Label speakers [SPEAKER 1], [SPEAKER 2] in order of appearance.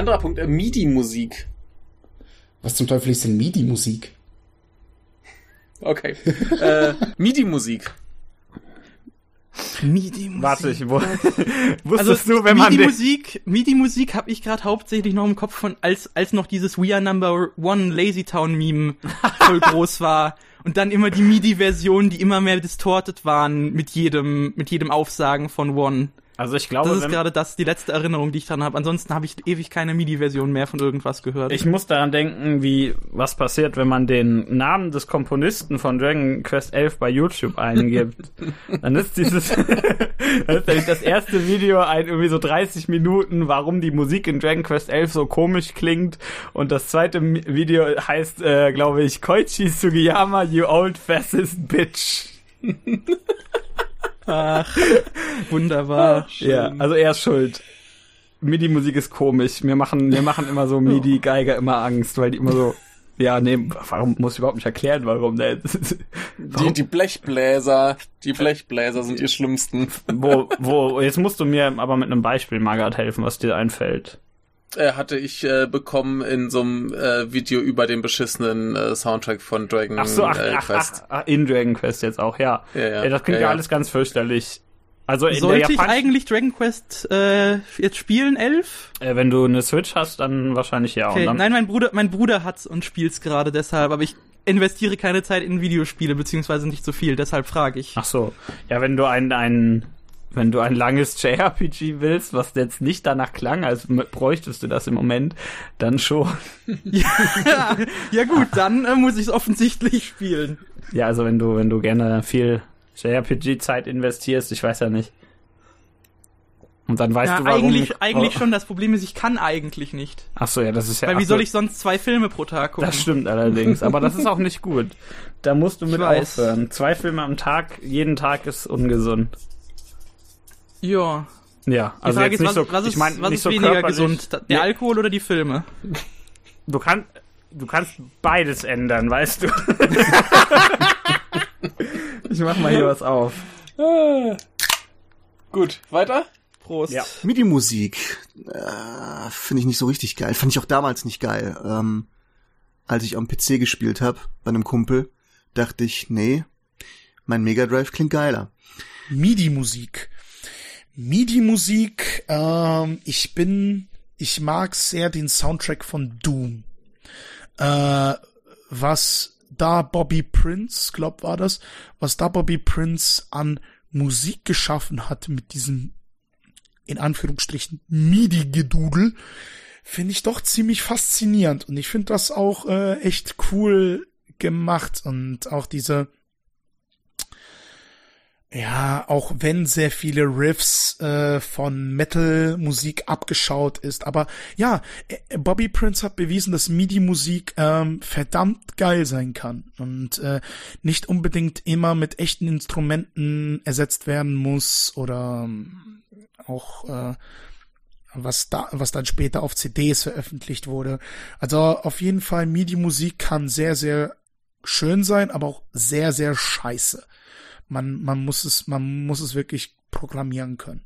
[SPEAKER 1] anderer Punkt, äh, MIDI-Musik.
[SPEAKER 2] Was zum Teufel ist denn MIDI-Musik?
[SPEAKER 1] Okay. äh, MIDI-Musik.
[SPEAKER 3] MIDI-Musik.
[SPEAKER 4] Warte, ich wo,
[SPEAKER 3] Also
[SPEAKER 4] du, wenn man
[SPEAKER 3] MIDI-Musik, MIDI-Musik habe ich gerade hauptsächlich noch im Kopf von, als, als noch dieses We Are Number One Lazy Town Meme voll groß war. Und dann immer die MIDI-Versionen, die immer mehr distorted waren mit jedem, mit jedem Aufsagen von One.
[SPEAKER 4] Also ich glaube,
[SPEAKER 3] Das ist gerade das, die letzte Erinnerung, die ich dran habe. Ansonsten habe ich ewig keine MIDI-Version mehr von irgendwas gehört.
[SPEAKER 4] ich muss daran denken, wie, was passiert, wenn man den Namen des Komponisten von Dragon Quest 11 bei YouTube eingibt. dann ist dieses, dann ist nämlich das erste Video ein irgendwie so 30 Minuten, warum die Musik in Dragon Quest 11 so komisch klingt. Und das zweite Video heißt, äh, glaube ich, Koichi Sugiyama, you old fascist bitch.
[SPEAKER 3] Ach, wunderbar.
[SPEAKER 4] Ja, also er ist schuld. MIDI-Musik ist komisch. Mir machen, mir machen immer so MIDI-Geiger immer Angst, weil die immer so, ja, nee, warum muss ich überhaupt nicht erklären, warum, ne?
[SPEAKER 1] Die, die Blechbläser, die Blechbläser sind die schlimmsten.
[SPEAKER 4] wo, wo, jetzt musst du mir aber mit einem Beispiel, Margaret, helfen, was dir einfällt.
[SPEAKER 1] Äh, hatte ich äh, bekommen in so einem äh, Video über den beschissenen äh, Soundtrack von Dragon
[SPEAKER 4] Ach so, ach,
[SPEAKER 1] äh,
[SPEAKER 4] ach, ach,
[SPEAKER 1] Quest.
[SPEAKER 4] ach, in Dragon Quest jetzt auch, ja.
[SPEAKER 1] Ja, ja.
[SPEAKER 4] das klingt
[SPEAKER 1] Ja,
[SPEAKER 4] ja,
[SPEAKER 1] ja.
[SPEAKER 4] alles ganz fürchterlich. Also in
[SPEAKER 3] Sollte
[SPEAKER 4] der
[SPEAKER 3] ich eigentlich Dragon Quest äh, jetzt spielen, elf?
[SPEAKER 4] äh, wenn du eine Switch hast, dann wahrscheinlich ja.
[SPEAKER 3] Okay.
[SPEAKER 4] Und dann,
[SPEAKER 3] Nein, mein Bruder, mein Bruder hat's und spielt's gerade deshalb, aber ich investiere keine Zeit in Videospiele, beziehungsweise nicht so viel, deshalb frage ich.
[SPEAKER 4] Ach so. Ja, wenn du ein, ein, wenn du ein langes JRPG willst, was jetzt nicht danach klang, als bräuchtest du das im Moment, dann schon.
[SPEAKER 3] ja, ja gut, dann äh, muss ich es offensichtlich spielen.
[SPEAKER 4] Ja, also wenn du, wenn du gerne viel JRPG-Zeit investierst, ich weiß ja nicht. Und dann weißt
[SPEAKER 3] ja,
[SPEAKER 4] du, warum.
[SPEAKER 3] eigentlich, eigentlich
[SPEAKER 4] oh.
[SPEAKER 3] schon. Das Problem ist, ich kann eigentlich nicht.
[SPEAKER 4] Ach so, ja, das ist ja.
[SPEAKER 3] Weil wie soll ich sonst zwei Filme pro Tag gucken?
[SPEAKER 4] Das stimmt allerdings, aber das ist auch nicht gut. Da musst du mit aufhören. Zwei Filme am Tag, jeden Tag ist ungesund.
[SPEAKER 3] Ja.
[SPEAKER 4] Ja,
[SPEAKER 3] Die
[SPEAKER 4] also
[SPEAKER 3] Frage
[SPEAKER 4] jetzt
[SPEAKER 3] ist,
[SPEAKER 4] nicht
[SPEAKER 3] was,
[SPEAKER 4] so,
[SPEAKER 3] was ist,
[SPEAKER 4] ich meine
[SPEAKER 3] was
[SPEAKER 4] nicht
[SPEAKER 3] ist
[SPEAKER 4] so
[SPEAKER 3] weniger gesund? Der
[SPEAKER 4] Ja.
[SPEAKER 3] Alkohol oder die Filme?
[SPEAKER 4] Du kannst, du kannst beides ändern, weißt du. ich mach mal hier was auf.
[SPEAKER 1] Gut, weiter?
[SPEAKER 3] Prost.
[SPEAKER 4] Ja.
[SPEAKER 5] MIDI-Musik äh, finde ich nicht so richtig geil. Fand ich auch damals nicht geil. Ähm, als ich am PC gespielt habe bei einem Kumpel, dachte ich, nee, mein Mega Drive klingt geiler.
[SPEAKER 2] MIDI-Musik. MIDI-Musik, ähm, ich bin, ich mag sehr den Soundtrack von Doom. Äh, was da Bobby Prince, glaub war das, was da Bobby Prince an Musik geschaffen hat mit diesem, in Anführungsstrichen, MIDI-Gedudel, finde ich doch ziemlich faszinierend. Und ich finde das auch äh, echt cool gemacht und auch diese, ja, auch wenn sehr viele Riffs äh, von Metal-Musik abgeschaut ist. Aber ja, äh, Bobby Prince hat bewiesen, dass MIDI-Musik ähm, verdammt geil sein kann und äh, nicht unbedingt immer mit echten Instrumenten ersetzt werden muss oder ähm, auch äh, was da, was dann später auf CDs veröffentlicht wurde. Also auf jeden Fall MIDI-Musik kann sehr, sehr schön sein, aber auch sehr, sehr scheiße. Man, man muss es, man muss es wirklich programmieren können.